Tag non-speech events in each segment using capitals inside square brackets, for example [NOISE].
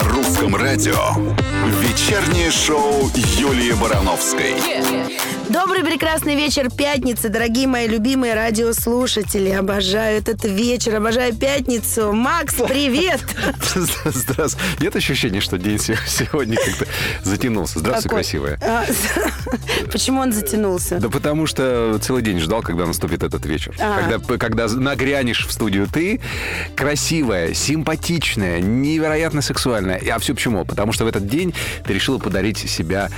На русском радио. Вечернее шоу Юлии Барановской. Добрый прекрасный вечер пятницы, дорогие мои любимые радиослушатели. Обожаю этот вечер, обожаю пятницу. Макс, [LAUGHS] привет! Здравствуй. Нет ощущения, что день се- сегодня как-то затянулся. Здравствуй, красивая. А, [LAUGHS] Почему он затянулся? Да потому что целый день ждал, когда наступит этот вечер. А. Когда, когда нагрянешь в студию ты, красивая, симпатичная, невероятно сексуальная. А все почему? Потому что в этот день ты решила подарить себя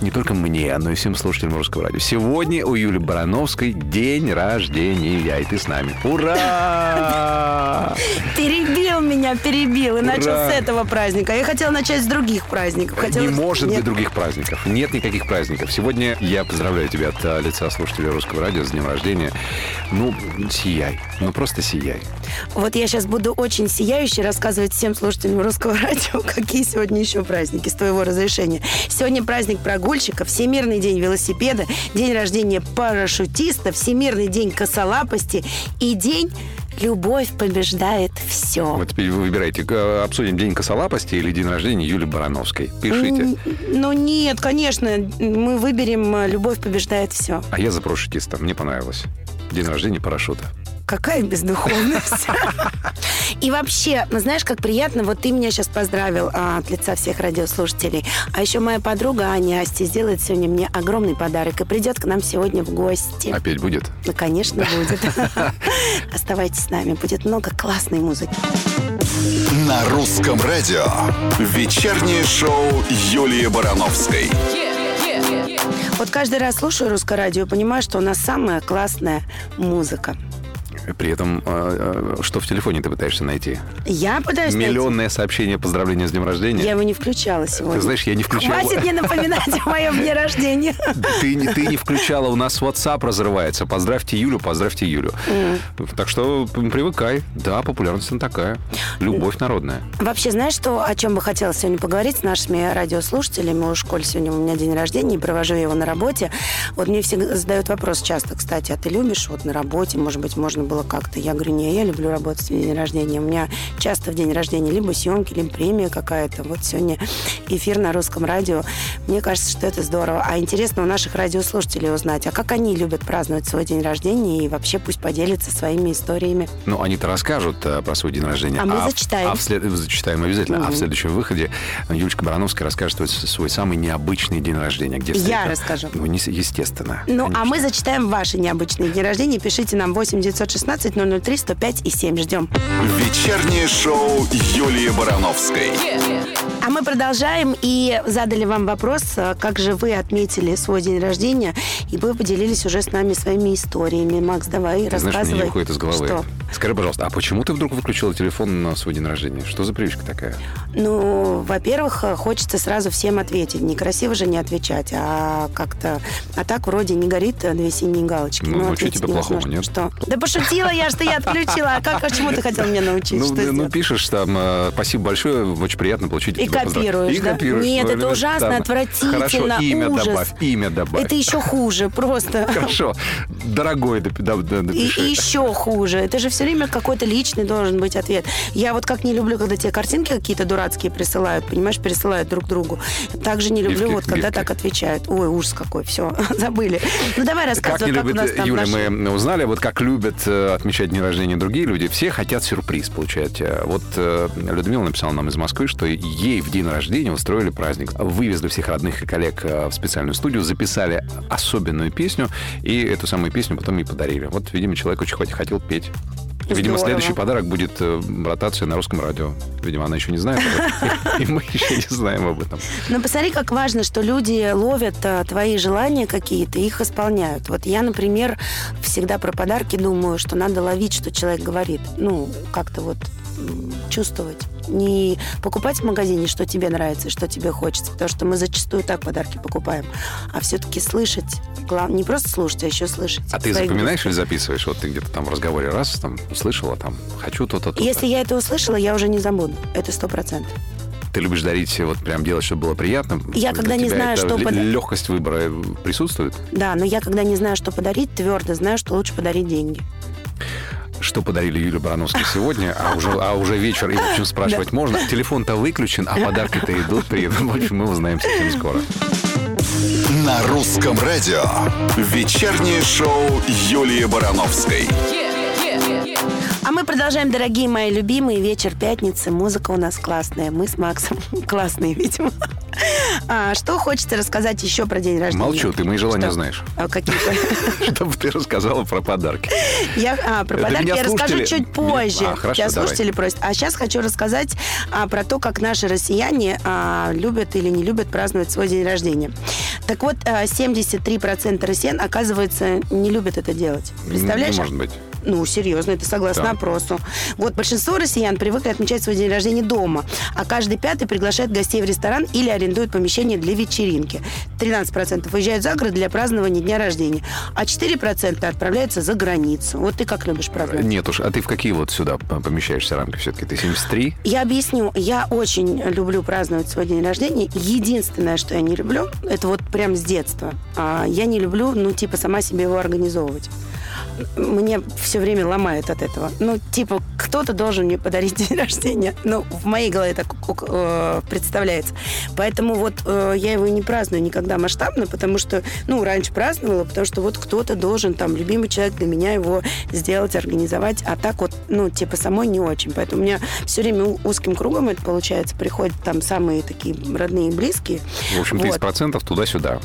не только мне, но и всем слушателям русского радио. Сегодня у Юли Барановской день рождения, и ты с нами. Ура! Перебил меня, перебил. И начал с этого праздника. Я хотела начать с других праздников. Хотела... Не может Нет. быть других праздников. Нет никаких праздников. Сегодня я поздравляю тебя от э, лица слушателей русского радио с днем рождения. Ну, сияй. Ну, просто сияй. Вот я сейчас буду очень сияюще рассказывать всем слушателям русского [LAUGHS] радио, [LAUGHS] какие сегодня еще праздники, с твоего разрешения. Сегодня праздник прогульщика, Всемирный день велосипеда, день рождения парашютиста, Всемирный день косолапости и день «Любовь побеждает все». Вот теперь вы выбираете, э, обсудим день косолапости или день рождения Юли Барановской. Пишите. Ну нет, конечно, мы выберем э, «Любовь побеждает все». А я за парашютиста. Мне понравилось. День рождения парашюта. Какая бездуховность. И вообще, ну, знаешь, как приятно, вот ты меня сейчас поздравил а, от лица всех радиослушателей. А еще моя подруга Аня Асти сделает сегодня мне огромный подарок и придет к нам сегодня в гости. Опять будет? Ну, конечно, будет. [LAUGHS] Оставайтесь с нами, будет много классной музыки. На русском радио. Вечернее шоу Юлии Барановской. Вот каждый раз слушаю русское радио и понимаю, что у нас самая классная музыка. При этом, э, э, что в телефоне ты пытаешься найти? Я пытаюсь найти- Миллионное сообщение поздравления с днем рождения. Я его не включала сегодня. Ты знаешь, я не включал. Хватит мне напоминать о моем дне рождения. Ты, не- ты не включала, у нас WhatsApp разрывается. Поздравьте Юлю, поздравьте Юлю. Так что привыкай. Да, популярность она такая. Любовь народная. Вообще, знаешь, что, о чем бы хотела сегодня поговорить с нашими радиослушателями? У школе сегодня у меня день рождения, и провожу я его на работе. Вот мне всегда задают вопрос часто, кстати, а ты любишь вот на работе? Может быть, можно было как-то? Я говорю, не, я люблю работать в день рождения. У меня часто в день рождения либо съемки, либо премия какая-то. Вот сегодня эфир на русском радио. Мне кажется, что это здорово. А интересно у наших радиослушателей узнать, а как они любят праздновать свой день рождения и вообще пусть поделятся своими историями. Ну, они-то расскажут э, про свой день рождения. А мы в- зачитаем. А в след- Зачитаем обязательно. А в следующем выходе Юлечка Барановская расскажет свой, свой самый необычный день рождения. Где Я расскажу. Ну, не естественно. Ну, а конечно. мы зачитаем ваши необычные дни рождения. Пишите нам 8 916 003 105 и 7. Ждем. Вечернее шоу Юлии Барановской. А мы продолжаем и задали вам вопрос, а, как же вы отметили свой день рождения, и вы поделились уже с нами своими историями. Макс, давай, Ты знаешь, мне рассказывай. не выходит из головы. Что? Скажи, пожалуйста, а почему ты вдруг выключила телефон на свой день рождения? Что за привычка такая? Ну, во-первых, хочется сразу всем ответить. Некрасиво же не отвечать, а как-то... А так вроде не горит две синие галочки. Ну, ну, что тебе плохого, нет? Что? Да пошутила я, что я отключила. А как, а чему ты хотел меня научить? Ну, ну, сделать? пишешь там, э, спасибо большое, очень приятно получить И копируешь, И да? копируешь. Нет, Ну, это ужасно, отвратительно, Хорошо, имя ужас. добавь, имя добавь. Это еще хуже, просто. [LAUGHS] Хорошо, дорогой, напиши. и еще хуже. Это же все время какой-то личный должен быть ответ. Я вот как не люблю, когда тебе картинки какие-то дурацкие присылают, понимаешь, пересылают друг другу. Также не люблю, вот когда так отвечают. Ой, ужас какой, все, [LAUGHS] забыли. Ну давай рассказывай, как, у нас там Юля, наши- мы узнали, вот как любят э, отмечать день рождения другие люди, все хотят сюрприз получать. Э, Вот э, Людмила написала нам из Москвы, что ей в день рождения устроили праздник. Вывезли всех родных и коллег э, в специальную студию, записали особенную песню, и эту самую песню потом ей подарили. Вот, видимо, человек очень хот- хотел петь. Видимо, Здорово. следующий подарок будет э, ротация на русском радио. Видимо, она еще не знает об этом. [LAUGHS] И мы еще не знаем об этом. Но посмотри, как важно, что люди ловят а, твои желания какие-то и их исполняют. Вот я, например, всегда про подарки думаю, что надо ловить, что человек говорит. Ну, как-то вот чувствовать. Не покупать в магазине, что тебе нравится, что тебе хочется, потому что мы зачастую так подарки покупаем, а все-таки слышать, глав- не просто слушать, а еще слышать. А ты запоминаешь или записываешь? Вот ты где-то там в разговоре раз там услышала, там, хочу то-то, то-то. Если я это услышала, я уже не забуду. Это сто процентов. Ты любишь дарить, вот прям делать, чтобы было приятно? Я когда не знаю, что ле- пода- Легкость выбора присутствует? Да, но я когда не знаю, что подарить, твердо знаю, что лучше подарить деньги. Что подарили Юле Барановской сегодня, а уже, а уже вечер, и, в общем, спрашивать можно. Телефон-то выключен, а подарки-то идут, приедут. В общем, мы узнаем совсем скоро. На русском радио. Вечернее шоу Юлии Барановской. А мы продолжаем, дорогие мои любимые. Вечер пятницы. Музыка у нас классная. Мы с Максом [LAUGHS] классные, видимо. А, что хочется рассказать еще про день рождения? Молчу, ты мои желания Что? знаешь. А, какие-то? [LAUGHS] Чтобы ты рассказала про подарки. Я, а, про Это подарки я расскажу чуть позже. А, хорошо, давай. слушатели просят. А сейчас хочу рассказать а, про то, как наши россияне а, любят или не любят праздновать свой день рождения. Так вот, а, 73% россиян, оказывается, не любят это делать. Представляешь? Не может быть. Ну, серьезно, это согласно Так. опросу. Вот большинство россиян привыкли отмечать свой день рождения дома, а каждый пятый приглашает гостей в ресторан или арендует помещение для вечеринки. 13% выезжают за город для празднования дня рождения, а 4% отправляются за границу. Вот ты как любишь праздновать? Нет уж, а ты в какие вот сюда помещаешься рамки все-таки? Ты 73? Я объясню. Я очень люблю праздновать свой день рождения. Единственное, что я не люблю, это вот прям с детства. А, Я не люблю, ну, типа, сама себе его организовывать. Мне все время ломает от этого. Ну, типа, кто-то должен мне подарить [LAUGHS] день рождения. Ну, в моей голове так э, представляется. Поэтому вот э, я его не праздную никогда масштабно, потому что, ну, раньше праздновала, потому что вот кто-то должен, там, любимый человек для меня его сделать, организовать. А так вот, ну, типа, самой не очень. Поэтому у меня все время узким кругом это получается. Приходят там самые такие родные и близкие. В общем, Вот. 30% туда-сюда.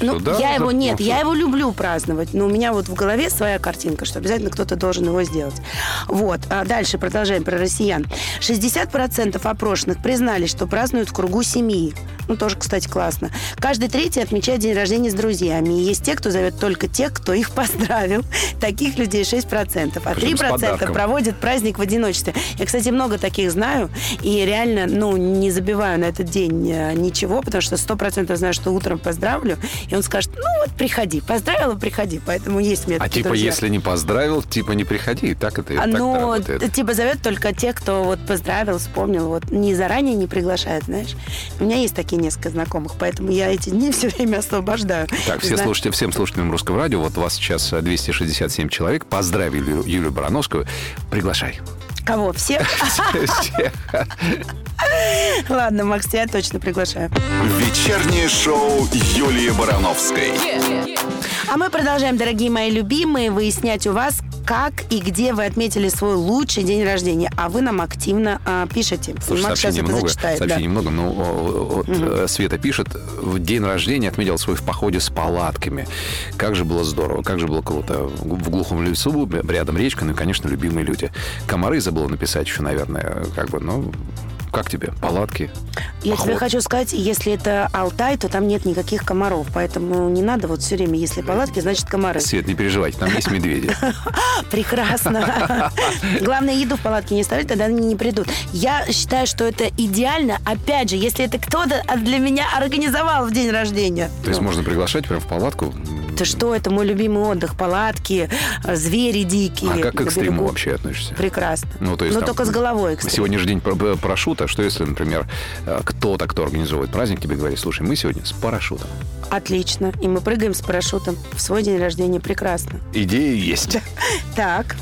Ну, Сюда, я его нет, я его люблю праздновать, но у меня вот в голове своя картинка, что обязательно кто-то должен его сделать. Вот. А дальше продолжаем про россиян. 60% опрошенных признали, что празднуют в кругу семьи. Ну, тоже, кстати, классно. Каждый третий отмечает день рождения с друзьями. И есть те, кто зовет только тех, кто их поздравил. Таких людей 6%. А Причем с 3% подарком. проводят праздник в одиночестве. Я, кстати, много таких знаю. И реально, ну, не забиваю на этот день э, ничего, потому что 100% знаю, что утром поздравлю. И он скажет, ну вот приходи. Поздравила, приходи. Поэтому есть меня А типа, друзья. если не поздравил, типа не приходи. Так это, А, так ну, работает. типа зовет только тех, кто вот поздравил, вспомнил, вот не заранее не приглашает, знаешь. У меня есть такие несколько знакомых, поэтому я эти дни [LAUGHS] все время освобождаю. Так, все слушатели, всем слушателям Русского радио, вот вас сейчас э, 267 человек, поздравили Юлию Барановскую. Приглашай. Кого? Все? Всех. Ладно, Макс, тебя точно приглашаю. Вечернее шоу Юлии Барановской. А мы продолжаем, дорогие мои любимые, выяснять у вас, как и где вы отметили свой лучший день рождения. А вы нам активно а, пишете. Слушай, Макс сейчас сообщений это зачитает. да. сообщений много, но вот, э, Света пишет, в день рождения отметил свой в походе с палатками. Как же было здорово, как же было круто. В глухом лесу, рядом речка, ну и, конечно, любимые люди. Комары забыла написать еще, наверное, как бы, ну, как тебе? Палатки? Я Поход. тебе хочу сказать, если это Алтай, то там нет никаких комаров. Поэтому не надо вот все время, если палатки, значит комары. Свет, не переживайте, там есть медведи. [LAUGHS] Прекрасно. [LAUGHS] Главное, еду в палатке не ставить, тогда они не придут. Я считаю, что это идеально, опять же, если это кто-то для меня организовал в день рождения. То есть можно приглашать прям в палатку. Ты что, это мой любимый отдых, палатки, э, звери дикие. А как к экстриму вообще относишься? Прекрасно. Ну, то есть Но только с головой, экстрим. Сегодня же день пар- парашюта. Что если, например, э, кто-то, кто организовывает праздник, тебе говорит, слушай, мы сегодня с парашютом. Отлично. И мы прыгаем с парашютом в свой день рождения. Прекрасно. Идея есть. [LAUGHS] Так.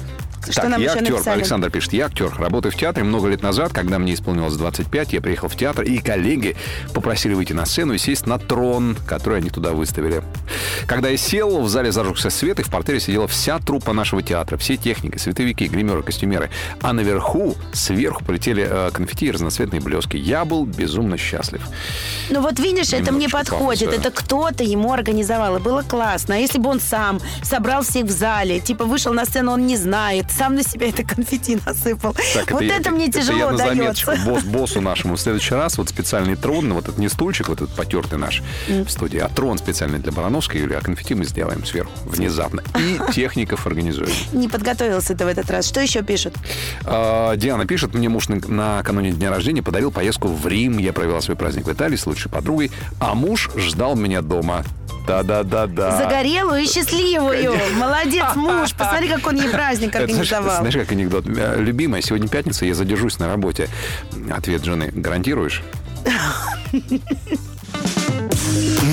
Что так, нам я еще актер, написали? Александр пишет, я актер, работаю в театре много лет назад, когда мне исполнилось 25, я приехал в театр, и коллеги попросили выйти на сцену и сесть на трон, который они туда выставили. Когда я сел, в зале зажегся свет, и в портере сидела вся труппа нашего театра, все техники, световики, гримеры, костюмеры. А наверху, сверху полетели э, конфетти и разноцветные блески. Я был безумно счастлив. Ну вот видишь, это мне подходит. Это кто-то ему организовал. И было классно. А если бы он сам собрал всех в зале, типа вышел на сцену, он не знает, сам на себя это конфетти насыпал. Так, вот я- это, мне это тяжело заметочку дается. босс, боссу нашему. В следующий раз вот специальный трон, вот этот не стульчик, вот этот потертый наш в студии, а трон специальный для Барановской, Юли, а конфетти мы сделаем сверху, внезапно. И [LAUGHS] техников организуем. Не подготовился ты в этот раз. Что еще пишут? А, Диана пишет, мне муж на- накануне дня рождения подарил поездку в Рим. Я провела свой праздник в Италии с лучшей подругой, а муж ждал меня дома. Да-да-да-да. Загорелую и счастливую. Молодец, муж. Посмотри, как он ей праздник организовал. знаешь, как анекдот? Э, Любимая, сегодня пятница, я задержусь на работе. Ответ жены. Гарантируешь?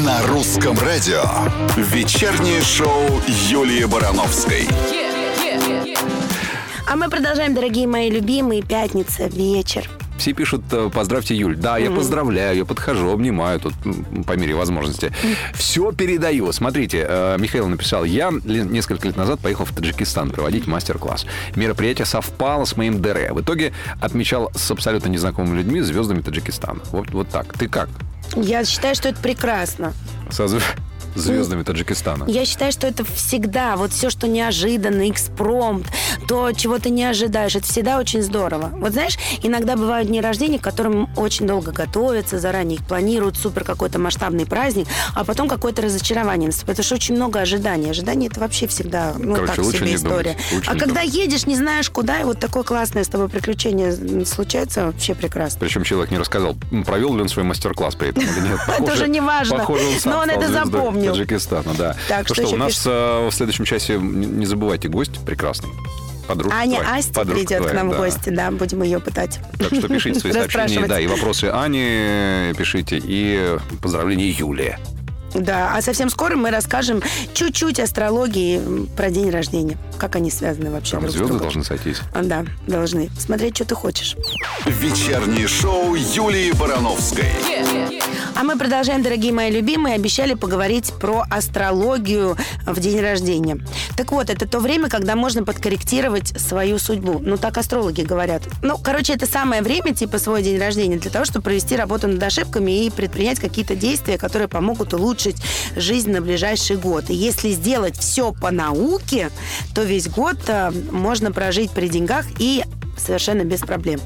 На русском радио. Вечернее шоу Юлии Барановской. А мы продолжаем, дорогие мои любимые, пятница, вечер. Все пишут, э, поздравьте Юль. Да, я поздравляю, я подхожу, обнимаю тут по мере возможности. Все передаю. Смотрите, э, Михаил написал, я несколько лет назад поехал в Таджикистан проводить мастер-класс. Мероприятие совпало с моим ДР. В итоге отмечал с абсолютно незнакомыми людьми, звездами Таджикистана. Вот, вот так. Ты как? Я считаю, что это прекрасно. Со зв- звездами Таджикистана. Я считаю, что это всегда, вот все, что неожиданно, экспромт, то, чего ты не ожидаешь, это всегда очень здорово. Вот знаешь, иногда бывают дни рождения, к которым очень долго готовятся, заранее их планируют, супер какой-то масштабный праздник, а потом какое-то разочарование наступает. Потому что очень много ожиданий. Ожидания это вообще всегда, ну, Короче, так себе история. думать, а когда думать. едешь, не знаешь куда, и вот такое классное с тобой приключение случается, вообще прекрасно. Причем человек не рассказал, провел ли он свой мастер-класс при этом или нет. [LAUGHS] Это уже не важно. Но он это запомнил. Таджикистана, да. Так, ну что что, у нас пишет? э, в следующем часе, не забывайте, гость прекрасный. Подружка Аня твоя. Асти Подружка придет к твоя, нам да. в гости, да, будем ее пытать. Так что пишите свои [LAUGHS] сообщения, да, и вопросы Ани пишите, и поздравления Юлии. Да, а совсем скоро мы расскажем чуть-чуть астрологии про день рождения. Как они связаны вообще Там друг с звезды другом. должны сойтись. А, Да, должны. Смотреть, что ты хочешь. Вечернее шоу Юлии Барановской. А мы продолжаем, дорогие мои любимые. Обещали поговорить про астрологию в день рождения. Так вот, это то время, когда можно подкорректировать свою судьбу. Ну, так астрологи говорят. Ну, короче, это самое время, типа, свой день рождения, для того, чтобы провести работу над ошибками и предпринять какие-то действия, которые помогут улучшить жизнь на ближайший год. И если сделать все по науке, то весь год э, можно прожить при деньгах и совершенно без проблем.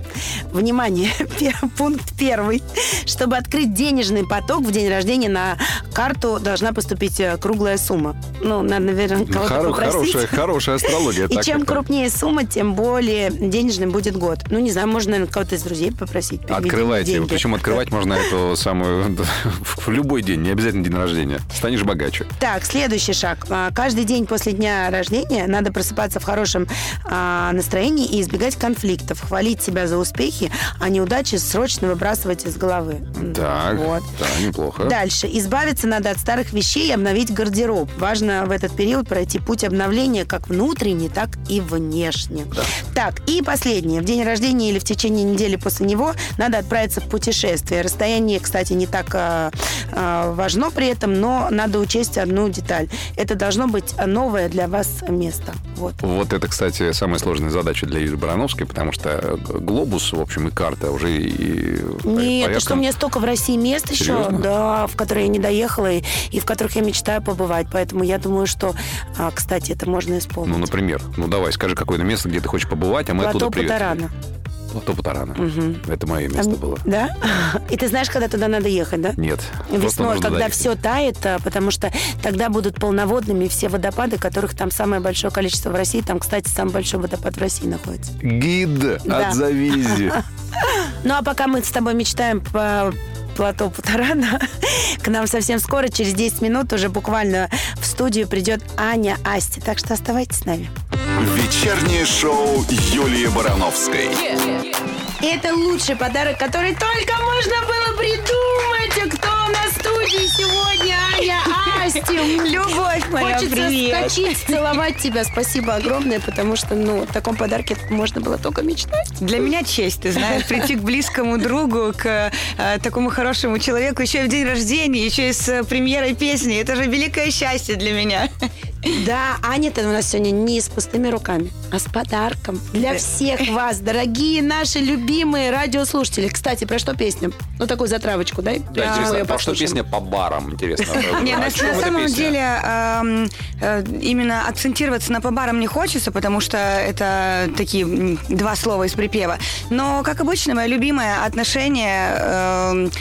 Внимание, [LAUGHS] пункт первый. Чтобы открыть денежный поток в день рождения на карту должна поступить э, круглая сумма. Ну, надо, наверное, кого-то Хоро- попросить. хорошая, хорошая астрология. [LAUGHS] И чем это. крупнее сумма, тем более денежный будет год. Ну, не знаю, можно, наверное, кого-то из друзей попросить. Открывайте. деньги. Причем открывать можно эту самую [LAUGHS] в любой день, не обязательно день рождения. Станешь богаче. Так, следующий шаг. А, Каждый день после дня рождения надо просыпаться в хорошем а, настроении и избегать конфликтов, хвалить себя за успехи, а неудачи срочно выбрасывать из головы. Так, Вот. да, неплохо. Дальше. Избавиться надо от старых вещей и обновить гардероб. Важно в этот период пройти путь обновления как внутренний, так и внешне. Так, и последнее. В день рождения или в течение недели после него надо отправиться в путешествие. Расстояние, кстати, не так а, а, важно при этом, но надо учесть одну деталь. Это должно быть новое для вас место. Вот. Вот это, кстати, самая сложная задача для Юлии Барановской, потому что глобус, в общем, и карта уже и Нет, ты порядкам- что, у меня столько в России мест еще, Серьезно? да, в которые я не доехала и, и в которых я мечтаю побывать. Поэтому я думаю, что, а, кстати, это можно исполнить. Ну, например, ну давай, скажи какое-то место, где ты хочешь побывать, а мы Плато оттуда приедем. Путарана. Плато Путарана. Это мое Там- место было. Да? И ты знаешь, когда туда надо ехать, да? Нет. Весной, когда доехать. все тает, а, потому что тогда будут полноводными все водопады, которых там самое большое количество в России. Там, кстати, самый большой водопад в России находится. Гид Да. от Завизи. [LAUGHS] Ну, а пока мы с тобой мечтаем по плато Путарана, [LAUGHS] к нам совсем скоро, через 10 минут, уже буквально в студию придет Аня Асти. Так что оставайтесь с нами. Вечернее шоу Юлии Барановской. И это лучший подарок, который только можно было придумать. Кто у нас в студии сегодня? Аня Асти. Любовь моя, Хочется привет. скачать, целовать тебя. Спасибо огромное, потому что, ну, в таком подарке можно было только мечтать. Для меня честь, ты знаешь, прийти к близкому другу, к э, такому хорошему человеку, еще и в день рождения, еще и с э, премьерой песни. Это же великое счастье для меня. Да, Аня-то у нас сегодня не с пустыми руками, а с подарком для всех вас, дорогие наши любимые радиослушатели. Кстати, про что песня? Ну, такую затравочку, дай. Да, Мы интересно, её про что песня по барам, интересно. [LAUGHS] Не, О на, эта самом деле э, именно акцентироваться на по барам не хочется, потому что это такие два слова из припева. Но, как обычно, мое любимое отношение эм,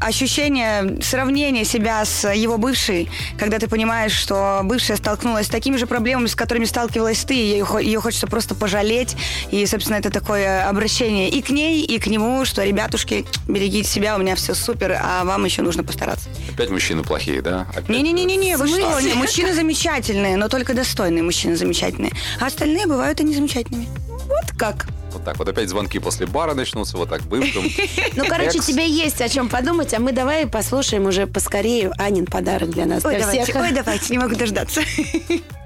ощущение сравнения себя с его бывшей, когда ты понимаешь, что бывшая столкнулась с такими же проблемами, с которыми сталкивалась ты, и ее, ее хочется просто пожалеть. И, собственно, это такое обращение и к ней, и к нему, что, ребятушки, берегите себя, у меня все супер, а вам еще нужно постараться. Опять мужчины плохие, да? Не-не-не-не, вы В что? Не, мужчины замечательные, но только достойные мужчины замечательные. А остальные бывают и не замечательными. Вот как. Вот так вот опять звонки после бара начнутся, вот так бывшим. [LAUGHS] Ну, короче, тебе есть о чем подумать, а мы давай послушаем уже поскорее Анин подарок для нас, Ой, давайте, ой, давайте, не могу дождаться. [LAUGHS]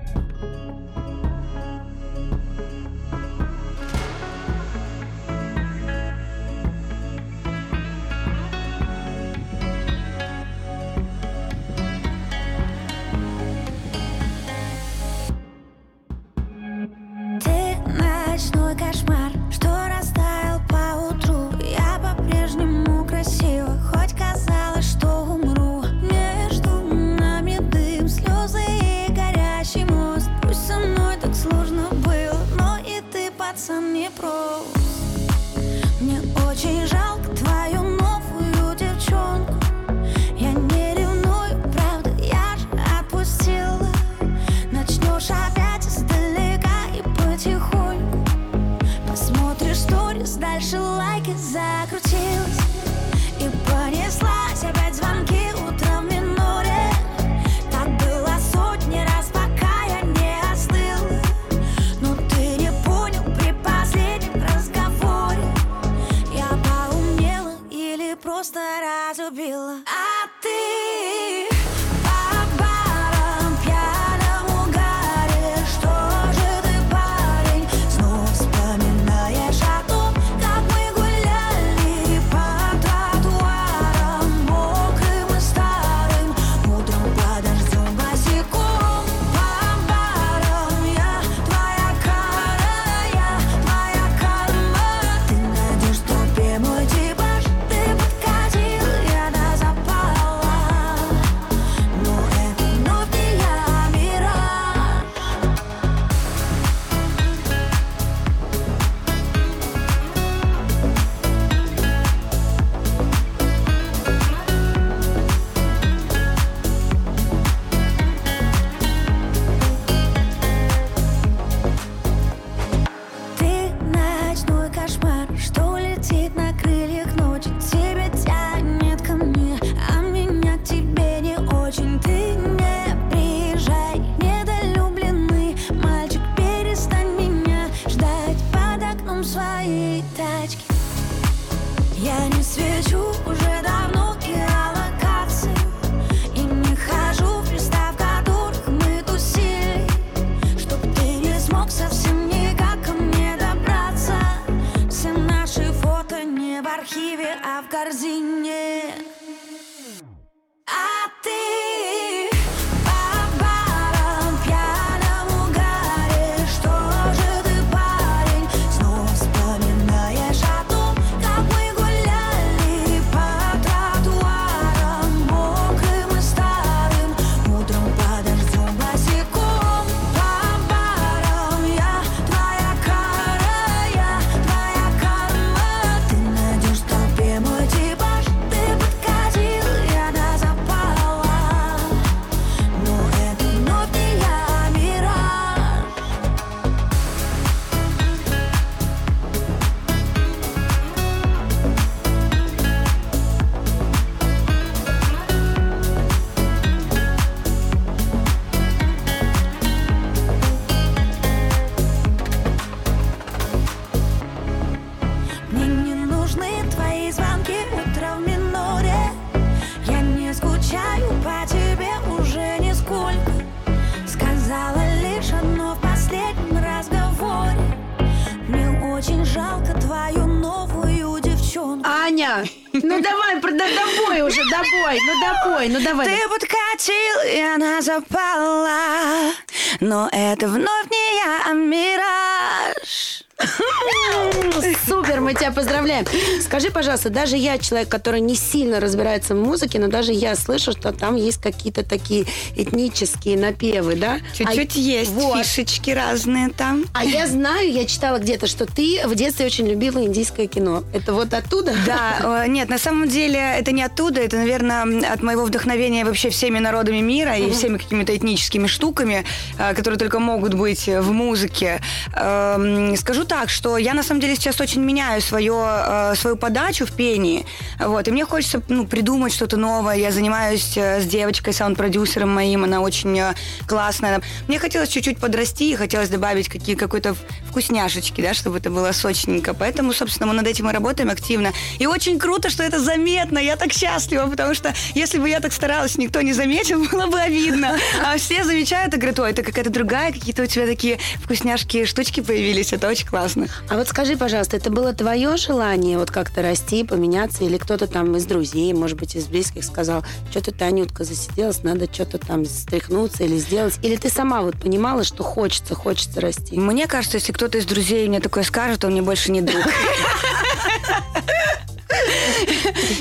архиве, а в корзине да, допой уже, допой, ну допой, ну давай. Ты подкатил, и она запала Но это вновь не я, а мираж Супер, мы тебя поздравляем. Скажи, пожалуйста, даже я человек, который не сильно разбирается в музыке, но даже я слышу, что там есть какие-то такие этнические напевы, да? Чуть-чуть А- есть вот. фишечки разные там А я знаю, я читала где-то, что ты в детстве очень любила индийское кино. Это вот оттуда? Да, [LAUGHS] э, нет, на самом деле это не оттуда, это, наверное, от моего вдохновения вообще всеми народами мира и всеми какими-то этническими штуками, э, которые только могут быть в музыке. Эм, Так, что я на самом деле сейчас очень меняю свое, э, свою подачу в пении, вот, и мне хочется ну, придумать что-то новое. Я занимаюсь э, с девочкой, саунд-продюсером моим, она очень э, классная. Мне хотелось чуть-чуть подрасти, и хотелось добавить какие, какой-то вкусняшечки, да, чтобы это было сочненько. Поэтому, собственно, мы над этим и работаем активно. И очень круто, что это заметно. Я так счастлива, потому что если бы я так старалась, никто не заметил, [LAUGHS] было бы обидно. А все замечают и говорят, ой, это какая-то другая, какие-то у тебя такие вкусняшки, штучки появились. Это очень классно. А вот скажи, пожалуйста, это было твое желание вот как-то расти, поменяться, или кто-то там из друзей, может быть, из близких сказал, что-то ты, Анютка, засиделась, надо что-то там стряхнуться или сделать? Или ты сама вот понимала, что хочется, хочется расти? Мне кажется, если кто-то из друзей мне такое скажет, он мне больше не друг. [LAUGHS]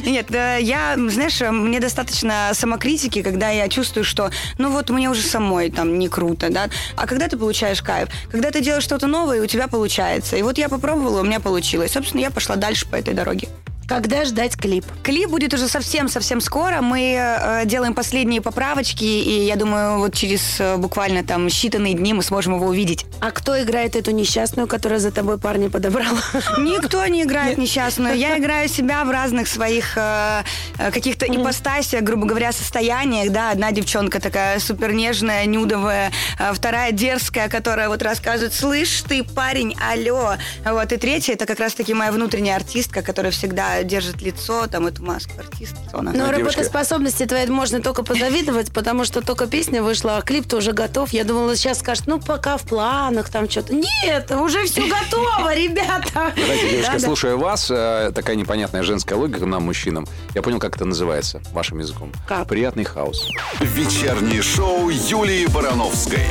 Нет, э, я, знаешь, э, мне достаточно самокритики, когда я чувствую, что, ну вот мне уже самой там не круто, да. А когда ты получаешь кайф? Когда ты делаешь что-то новое, и у тебя получается. И вот я попробовала, у меня получилось. Собственно, я пошла дальше по этой дороге. Когда ждать клип? Клип будет уже совсем-совсем скоро. Мы э, делаем последние поправочки, и я думаю, вот через э, буквально там считанные дни мы сможем его увидеть. А кто играет эту несчастную, которая за тобой парня подобрала? [LAUGHS] Никто не играет несчастную. Я играю себя в разных своих э, э, каких-то ипостасиях, грубо говоря, состояниях. Да, одна девчонка такая супер нежная, нюдовая, э, вторая дерзкая, которая вот рассказывает, слышь ты, парень, алло. Вот, и третья, это как раз-таки моя внутренняя артистка, которая всегда держит лицо, там, эту маску артиста. Она- Но девушка- работоспособности твоей можно только позавидовать, потому что только песня вышла, а клип-то уже готов. Я думала, сейчас скажет, ну, пока в планах там что-то. Нет, уже все [LAUGHS] готово, ребята. Знаете, девушка, слушая вас, э, такая непонятная женская логика нам, мужчинам, я понял, как это называется вашим языком. Как? Приятный хаос. Вечернее шоу Юлии Барановской.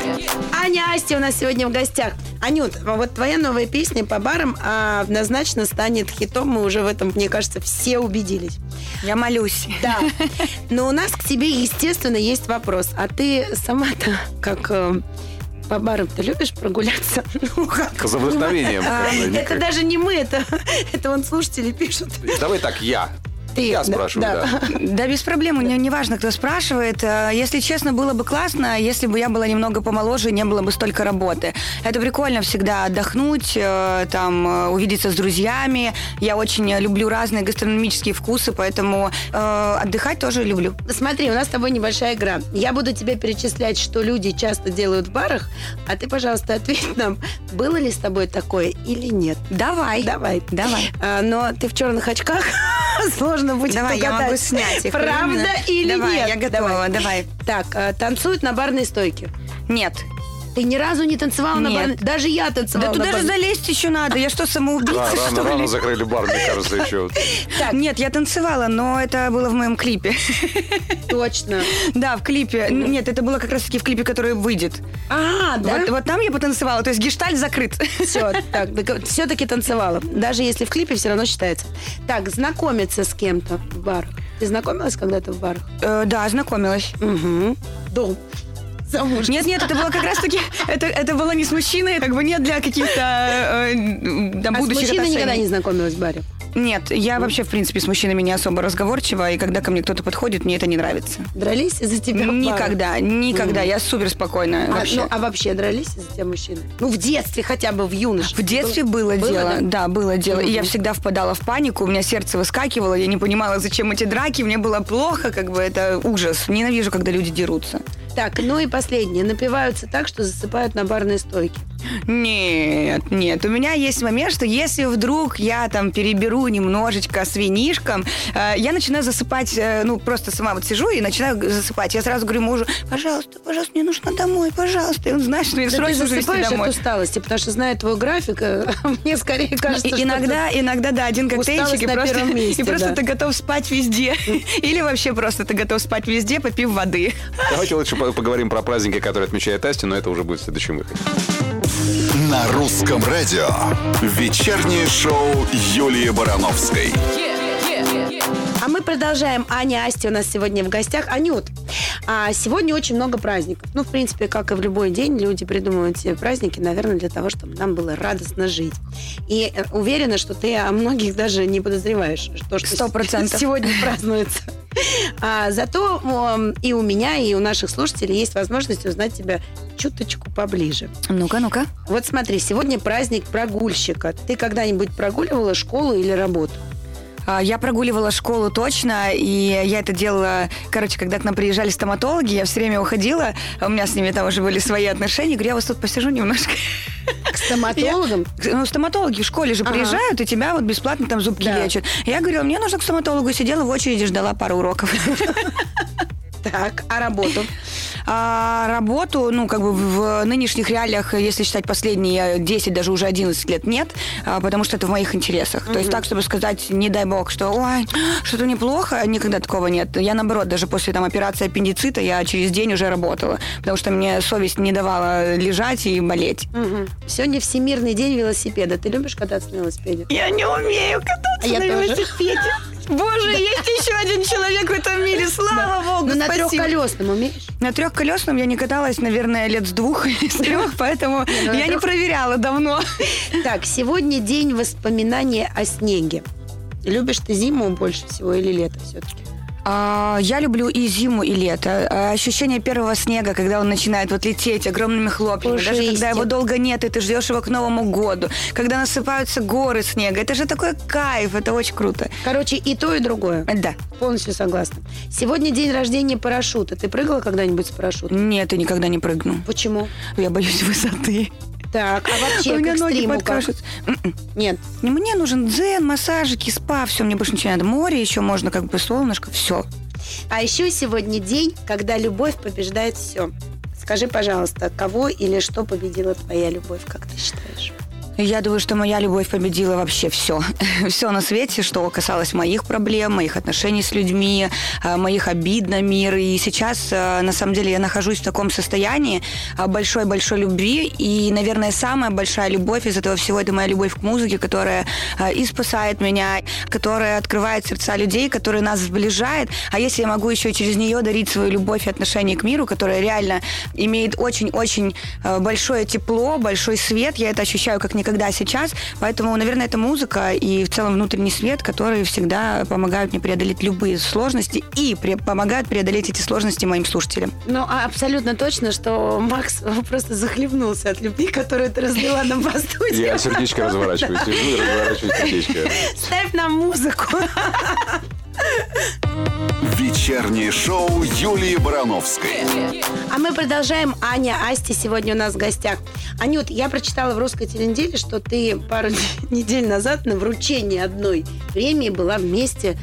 Аня Асти у нас сегодня в гостях. Анют, вот твоя новая песня по барам а, однозначно станет хитом. Мы уже в этом, мне кажется, все убедились. Я молюсь. Да. [LAUGHS] Но у нас к тебе, естественно, есть вопрос. А ты сама-то как э, по барам-то любишь прогуляться? [LAUGHS] Ну, как? За вдохновением. А, Это даже не мы, это, [LAUGHS] это вон слушатели пишут. Давай так, я. Ты, Я да, спрашиваю, да. да. Да, без проблем. Не, не важно, кто спрашивает. Э, Если честно, было бы классно, если бы я была немного помоложе, и не было бы столько работы. Это прикольно всегда отдохнуть, э, там, э, увидеться с друзьями. Я очень люблю разные гастрономические вкусы, поэтому э, отдыхать тоже люблю. Смотри, у нас с тобой небольшая игра. Я буду тебе перечислять, что люди часто делают в барах, а ты, пожалуйста, ответь нам, было ли с тобой такое или нет. Давай. Давай. Давай. А, но ты в черных очках, [LAUGHS] [LAUGHS] сложно будет Давай, я угадать, могу снять их. Правда Именно. или Давай, нет? я готова, давай. Так, а, танцуют на барной стойке. Нет. Ты ни разу не танцевала на Нет. барной Даже я танцевала Да туда же залезть еще надо. Я что, самоубийца, Да, что рано, ли? рано закрыли бар, мне кажется, еще. Нет, я танцевала, но это было в моем клипе. точно. Да, в клипе. Нет, это было как раз-таки в клипе, который выйдет. А, да? Вот, вот там я потанцевала, то есть гештальт закрыт. Все, так, все-таки танцевала. Даже если в клипе, все равно считается. Так, знакомиться с кем-то в барах. Ты знакомилась когда-то в барах? Э, да, знакомилась. Угу. Дом. Замуж. Нет, нет, это было как раз-таки, это, это было не с мужчиной, как бы нет для каких-то э, да, А с будущих мужчиной отношений. никогда не знакомилась в баре? Нет, я вообще, в принципе, с мужчинами не особо разговорчива, и когда ко мне кто-то подходит, мне это не нравится. Дрались из-за тебя? Никогда, никогда. Мгм. Я супер спокойная А, вообще. ну, а вообще дрались из-за тебя мужчины? Ну, в детстве хотя бы, в юношестве. В детстве было, Было, дело, да? да? было дело. И я всегда впадала в панику, у меня сердце выскакивало, я не понимала, зачем эти драки, мне было плохо, как бы это ужас. Ненавижу, когда люди дерутся. Так, ну и последнее. Напиваются так, что засыпают на барной стойке. Нет, нет. У меня есть момент, что если вдруг я там переберу немножечко с винишком, э, я начинаю засыпать, э, ну, просто сама вот сижу и начинаю засыпать. Я сразу говорю мужу, пожалуйста, пожалуйста, мне нужно домой, пожалуйста. И он знает, что мне Да ты срочно везти засыпаешь домой. от усталости, потому что, зная твой график, э, [LAUGHS] мне скорее кажется, И- что иногда, иногда, да, один коктейльчик, и на просто, первом [LAUGHS] месте, и просто да. ты готов спать везде. [LAUGHS] Или вообще просто ты готов спать везде, попив воды. Давайте лучше поговорим про праздники, которые отмечает Асти, но это уже будет в следующем выходе. На русском радио. Вечернее шоу Юлии Барановской. А мы продолжаем. Аня Асти у нас сегодня в гостях. Анют, а сегодня очень много праздников. Ну, в принципе, как и в любой день, люди придумывают себе праздники, наверное, для того, чтобы нам было радостно жить. И э, уверена, что ты о многих даже не подозреваешь, что, что Сто процентов. сегодня празднуется. А, зато м, и у меня, и у наших слушателей есть возможность узнать тебя чуточку поближе. Ну-ка, ну-ка. Вот смотри, сегодня праздник прогульщика. Ты когда-нибудь прогуливала школу или работу? А, Я прогуливала школу точно, и я это делала, короче, когда к нам приезжали стоматологи, я все время уходила, у меня с ними там уже были свои отношения, говорю, я вас тут посижу немножко. К стоматологам? Ну, стоматологи в школе же Ага. приезжают, и тебя вот бесплатно там зубки Да. лечат. Я говорила, мне нужно к стоматологу, сидела в очереди, ждала пару уроков. Так, а работу? А работу, ну, как бы в нынешних реалиях, если считать последние 10, даже уже 11 лет, нет, а, потому что это в моих интересах. То есть так, чтобы сказать, не дай бог, что, ой, что-то неплохо, никогда такого нет. Я, наоборот, даже после там операции аппендицита я через день уже работала, потому что мне совесть не давала лежать и болеть. Мгм. Сегодня Всемирный день велосипеда. Ты любишь кататься на велосипеде? Я не умею кататься А на велосипеде. Боже, есть еще один человек в этом мире, слава богу, Ну, на трехколесном умеешь? На трехколесном я не каталась, наверное, лет с двух [LAUGHS] или с трех, поэтому ну, я не проверяла давно. Так, сегодня день воспоминания о снеге. Любишь ты зиму больше всего или лето все-таки? А, Я люблю и зиму, и лето. А, Ощущение первого снега, когда он начинает вот лететь огромными хлопьями. Даже Пушистик. когда его долго нет, и ты ждешь его к Новому году. Когда насыпаются горы снега. Это же такой кайф, это очень круто. Короче, и то, и другое. Да. Полностью согласна. Сегодня день рождения парашюта. Ты прыгала когда-нибудь с парашютом? Нет, я никогда не прыгну. Почему? Я боюсь высоты. Так, а вообще У меня ноги подкашутся. М-м. Нет. Мне нужен дзен, массажики, спа, все, мне больше ничего не надо. Море еще можно, как бы солнышко, все. А еще сегодня день, когда любовь побеждает все. Скажи, пожалуйста, кого или что победила твоя любовь, как ты считаешь? Я думаю, что моя любовь победила вообще все. [LAUGHS] Все на свете, что касалось моих проблем, моих отношений с людьми, э, моих обид на мир. И сейчас, э, на самом деле, я нахожусь в таком состоянии э, большой-большой любви. И, наверное, самая большая любовь из этого всего – это моя любовь к музыке, которая и спасает меня, которая открывает сердца людей, которая нас сближает. А если я могу еще через нее дарить свою любовь и отношение к миру, которая реально имеет очень-очень большое тепло, большой свет, я это ощущаю как никогда сейчас. Поэтому, наверное, это музыка и в целом внутренний свет, которые всегда помогают мне преодолеть любые сложности и пре- помогают преодолеть эти сложности моим слушателям. Ну, а абсолютно точно, что Макс [LAUGHS] просто захлебнулся от любви, которую ты разлила нам по студии. Я сердечко разворачиваю, сижу [LAUGHS] и разворачиваю сердечко. Ставь нам музыку. [LAUGHS] Вечернее шоу Юлии Барановской. А мы продолжаем. Аня Асти сегодня у нас в гостях. Анют, я прочитала в русской теленеделе, что ты пару [LAUGHS] недель назад на вручении одной премии была вместе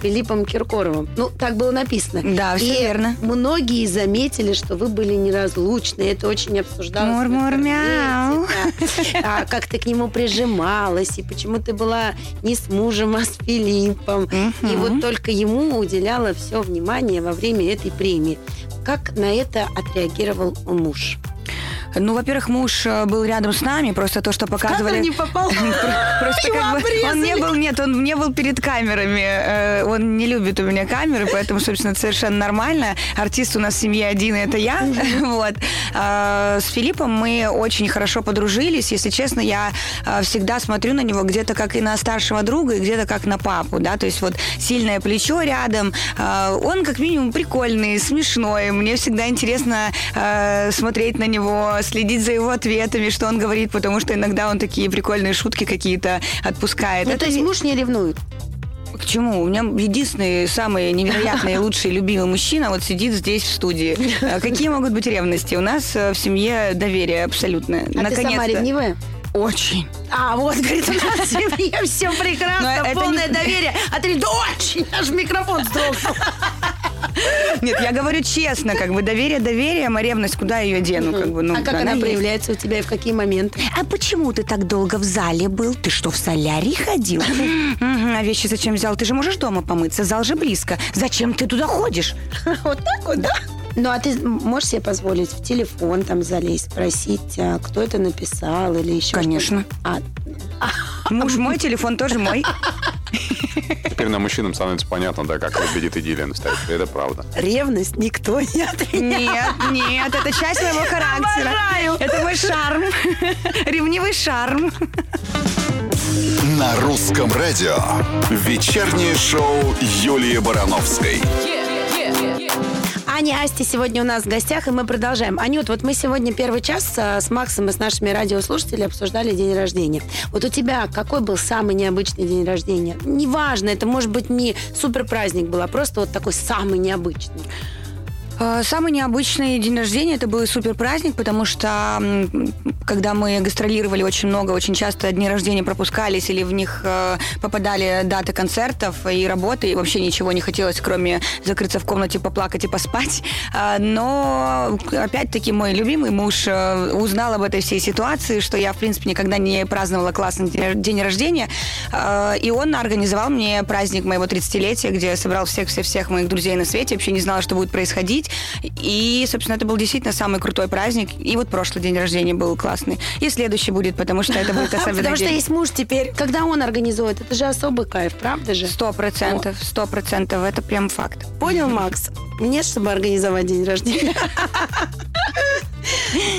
Филиппом Киркоровым. Ну, так было написано. Да, всё И верно. многие заметили, что вы были неразлучны. Это очень обсуждалось. Мур-мур-мяу. да. А как ты к нему прижималась, и почему ты была не с мужем, а с Филиппом. И вот только ему уделяла все внимание во время этой премии. Как на это отреагировал муж? Ну, во-первых, муж э, был рядом с нами, просто то, что показывали... не попал? [LAUGHS] Просто как бы он не был, нет, он не был перед камерами. Э, Он не любит у меня камеры, поэтому, собственно, это совершенно нормально. Артист у нас в семье один, и это я. [LAUGHS] Вот. А, С Филиппом мы очень хорошо подружились. Если честно, я а, всегда смотрю на него где-то как и на старшего друга, и где-то как на папу, да, то есть вот сильное плечо рядом. Он как минимум прикольный, смешной. Мне всегда интересно э, смотреть на него, следить за его ответами, что он говорит, потому что иногда он такие прикольные шутки какие-то отпускает. Ну, Это то есть муж не ревнует? К чему? У меня единственный, самый невероятный, [LAUGHS] лучший, любимый мужчина вот сидит здесь в студии. А Какие могут быть ревности? У нас э, в семье доверие абсолютное. А ты сама ревнивая? Очень. А, вот, говорит, у нас в семье все прекрасно, Но полное не- доверие. А ты говоришь, да очень, аж микрофон сдрогнул. [LAUGHS] Нет, я говорю честно, как бы доверие доверием, а ревность куда ее дену? Как бы, ну, а как она есть. проявляется у тебя и в какие моменты? А почему ты так долго в зале был? Ты что, в солярий ходил? А вещи зачем взял? Ты же можешь дома помыться, зал же близко. Зачем ты туда ходишь? [LAUGHS] Вот так вот, да? Ну, а ты можешь себе позволить в телефон там залезть, спросить, а, кто это написал или еще Конечно. что-то? А, Муж мой, телефон тоже мой. Теперь нам мужчинам становится понятно, да, как выглядит идиллия настоящая. Это правда. ревность никто не отменял. Нет, нет, это часть моего характера. Обожаю. Это мой шарм. Ревнивый шарм. На русском радио. Вечернее шоу Юлии Барановской. Аня Асти сегодня у нас в гостях, и мы продолжаем. Анют, вот мы сегодня первый час а, с Максом и с нашими радиослушателями обсуждали день рождения. Вот у тебя какой был самый необычный день рождения? Неважно, это может быть не супер праздник был, а просто вот такой самый необычный. Э, Самый необычный день рождения это был супер праздник, потому что когда мы гастролировали очень много, очень часто дни рождения пропускались или в них э, попадали даты концертов и работы, и вообще ничего не хотелось, кроме закрыться в комнате, поплакать и поспать. А, Но опять-таки мой любимый муж э, узнал об этой всей ситуации, что я, в принципе, никогда не праздновала классный день рождения, Э, и он организовал мне праздник моего 30-летия, где собрал всех-всех-всех моих друзей на свете, вообще не знала, что будет происходить. И, собственно, это был действительно самый крутой праздник. И вот прошлый день рождения был классный. И следующий будет, потому что это будет [LAUGHS] особенный Потому что есть муж теперь. Когда он организует, это же особый кайф, правда же? Сто процентов, сто процентов, это прям факт. Понял, Макс? Нет, чтобы организовать день рождения. [LAUGHS]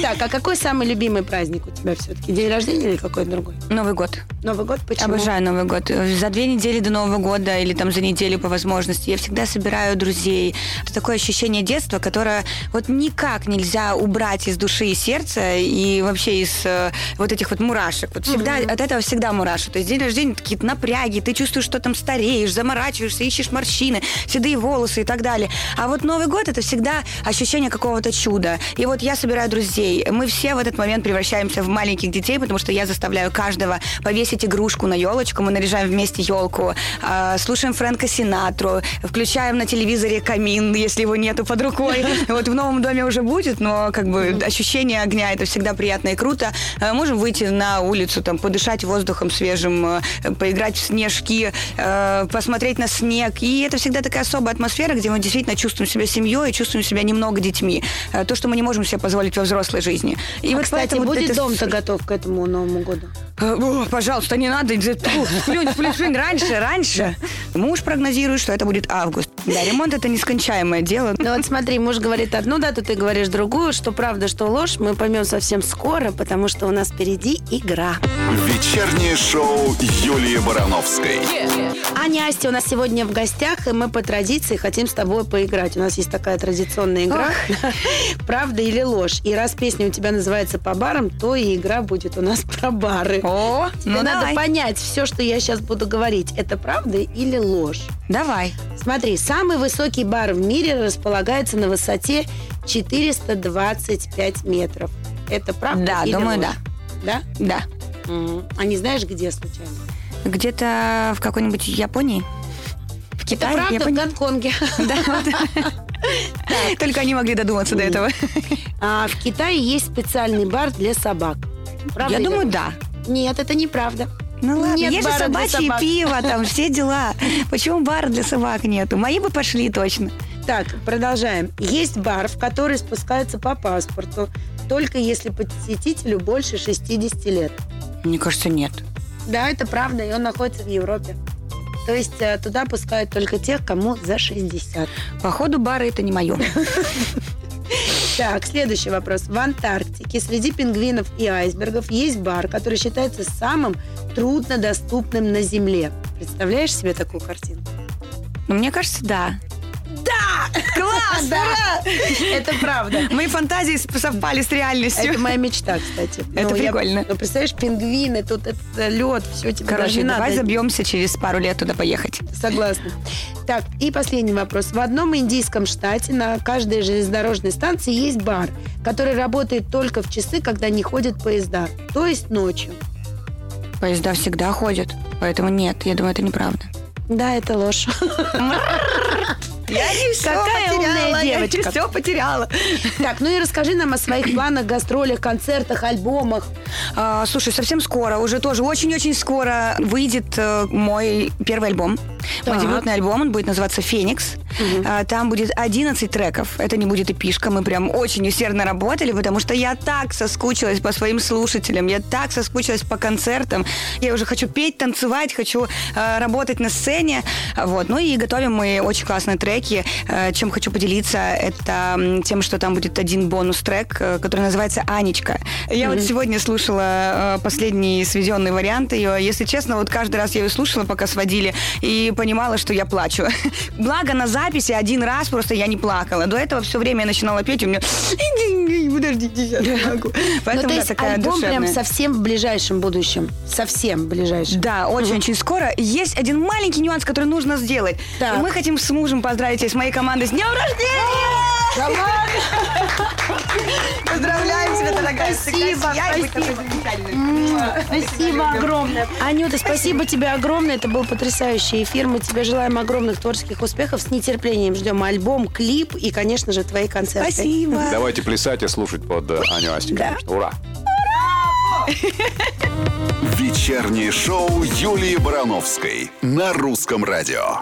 Так, а какой самый любимый праздник у тебя все-таки? День рождения или какой-то другой? Новый год. Новый год? Почему? Обожаю Новый год. За две недели до Нового года или там за неделю по возможности я всегда собираю друзей. Это такое ощущение детства, которое вот никак нельзя убрать из души и сердца и вообще из э, вот этих вот мурашек. Вот всегда от этого всегда мурашек. То есть день рождения какие-то напряги, ты чувствуешь, что там стареешь, заморачиваешься, ищешь морщины, седые волосы и так далее. А вот Новый год это всегда ощущение какого-то чуда. И вот я собираю друзей. Мы все в этот момент превращаемся в маленьких детей, потому что я заставляю каждого повесить игрушку на елочку. Мы наряжаем вместе елку, э, слушаем Фрэнка Синатру, включаем на телевизоре камин, если его нету под рукой. [LAUGHS] Вот в новом доме уже будет, но как бы ощущение огня это всегда приятно и круто. Э, Можем выйти на улицу, там, подышать воздухом свежим, э, поиграть в снежки, э, посмотреть на снег. И это всегда такая особая атмосфера, где мы действительно чувствуем себя семьей и чувствуем себя немного детьми. То, что мы не можем себе позволить во взрослой жизни. И А, вот кстати, поэтому будет это- дом-то готов к этому Новому году? Э, о, пожалуйста, не надо. Плюнь, плюнь, раньше, раньше. Муж прогнозирует, что это будет август. Да, ремонт это нескончаемое дело. Ну вот смотри, муж говорит одну дату, ты говоришь другую. Что правда, что ложь, мы поймем совсем скоро, потому что у нас впереди игра. Вечернее шоу Юлии Барановской. Аня Асти у нас сегодня в гостях, и мы по традиции хотим с тобой поиграть. У нас есть такая традиционная игра [LAUGHS] «Правда или ложь?». И раз песня у тебя называется «По барам», то и игра будет у нас [LAUGHS] про бары. О, Тебе ну надо давай. понять, все, что я сейчас буду говорить, это правда или ложь. Давай. Смотри, самый высокий бар в мире располагается на высоте 425 метров. Это правда Да, или думаю, ложь? да. Да? Да. Мгм. А не знаешь, где случайно? Где-то в какой-нибудь Японии? В Это Китае? правда в Японии? Гонконге. Да, вот. [LAUGHS] Только они могли додуматься до этого. А в Китае есть специальный бар для собак. Правда Я думаю, да. Нет, это неправда. Ну ладно, Нет есть же собачье собак. пиво, там все [LAUGHS] дела. Почему бара для собак нету? Мои бы пошли точно. Так, продолжаем. Есть бар, в который спускаются по паспорту, только если посетителю больше 60 лет. Мне кажется, нет. Да, это правда, и он находится в Европе. То есть э, туда пускают только тех, кому за 60. Походу, бары это не мое. Так, следующий вопрос. В Антарктике среди пингвинов и айсбергов есть бар, который считается самым труднодоступным на Земле. Представляешь себе такую картину? Но мне кажется, да. Класс! Да! Это правда. Мои фантазии совпали с реальностью. Это моя мечта, кстати. Это Ну, прикольно. Ну, представляешь, пингвины, тут лед, все тебе Короче, давай забьемся через пару лет туда поехать. Согласна. Так, и последний вопрос. В одном индийском штате на каждой железнодорожной станции есть бар, который работает только в часы, когда не ходят поезда, то есть ночью. Поезда всегда ходят, поэтому нет, я думаю, это неправда. Да, это ложь. Я не всё Какая умная потеряла, я не девочка. все потеряла. Так, ну и расскажи нам о своих планах, гастролях, концертах, альбомах. А, слушай, совсем скоро, уже тоже очень-очень скоро выйдет э, мой первый альбом. Мой Так. дебютный альбом, он будет называться «Феникс». А, там будет 11 треков. Это не будет эпишка. Мы прям очень усердно работали, потому что я так соскучилась по своим слушателям, я так соскучилась по концертам. Я уже хочу петь, танцевать, хочу э, работать на сцене. Вот. Ну и готовим мы очень классные треки. Э, чем хочу поделиться, это тем, что там будет один бонус-трек, э, который называется «Анечка». Я вот сегодня слушала э, последний сведенный вариант ее. Если честно, вот каждый раз я ее слушала, пока сводили, и понимала, что я плачу. [LAUGHS] Благо на записи один раз просто я не плакала. До этого все время я начинала петь, и у меня... Подождите, сейчас не могу. Поэтому то да, такая альбом прям душевная. совсем в ближайшем будущем. Совсем в ближайшем. Да, очень-очень скоро. Есть один маленький нюанс, который нужно сделать. Так. И мы хотим с мужем поздравить тебя с моей командой с днем рождения! Поздравляем тебя, дорогая. Спасибо, Спасибо огромное. Анюта, спасибо тебе огромное. Это был потрясающий эфир. Мы тебе желаем огромных творческих успехов. С нетерпением ждем альбом, клип и, конечно же, твои концерты. Спасибо. Давайте плясать и слушать под э, Аню Асти, Да. конечно. Ура! Вечернее шоу Юлии Барановской на русском радио.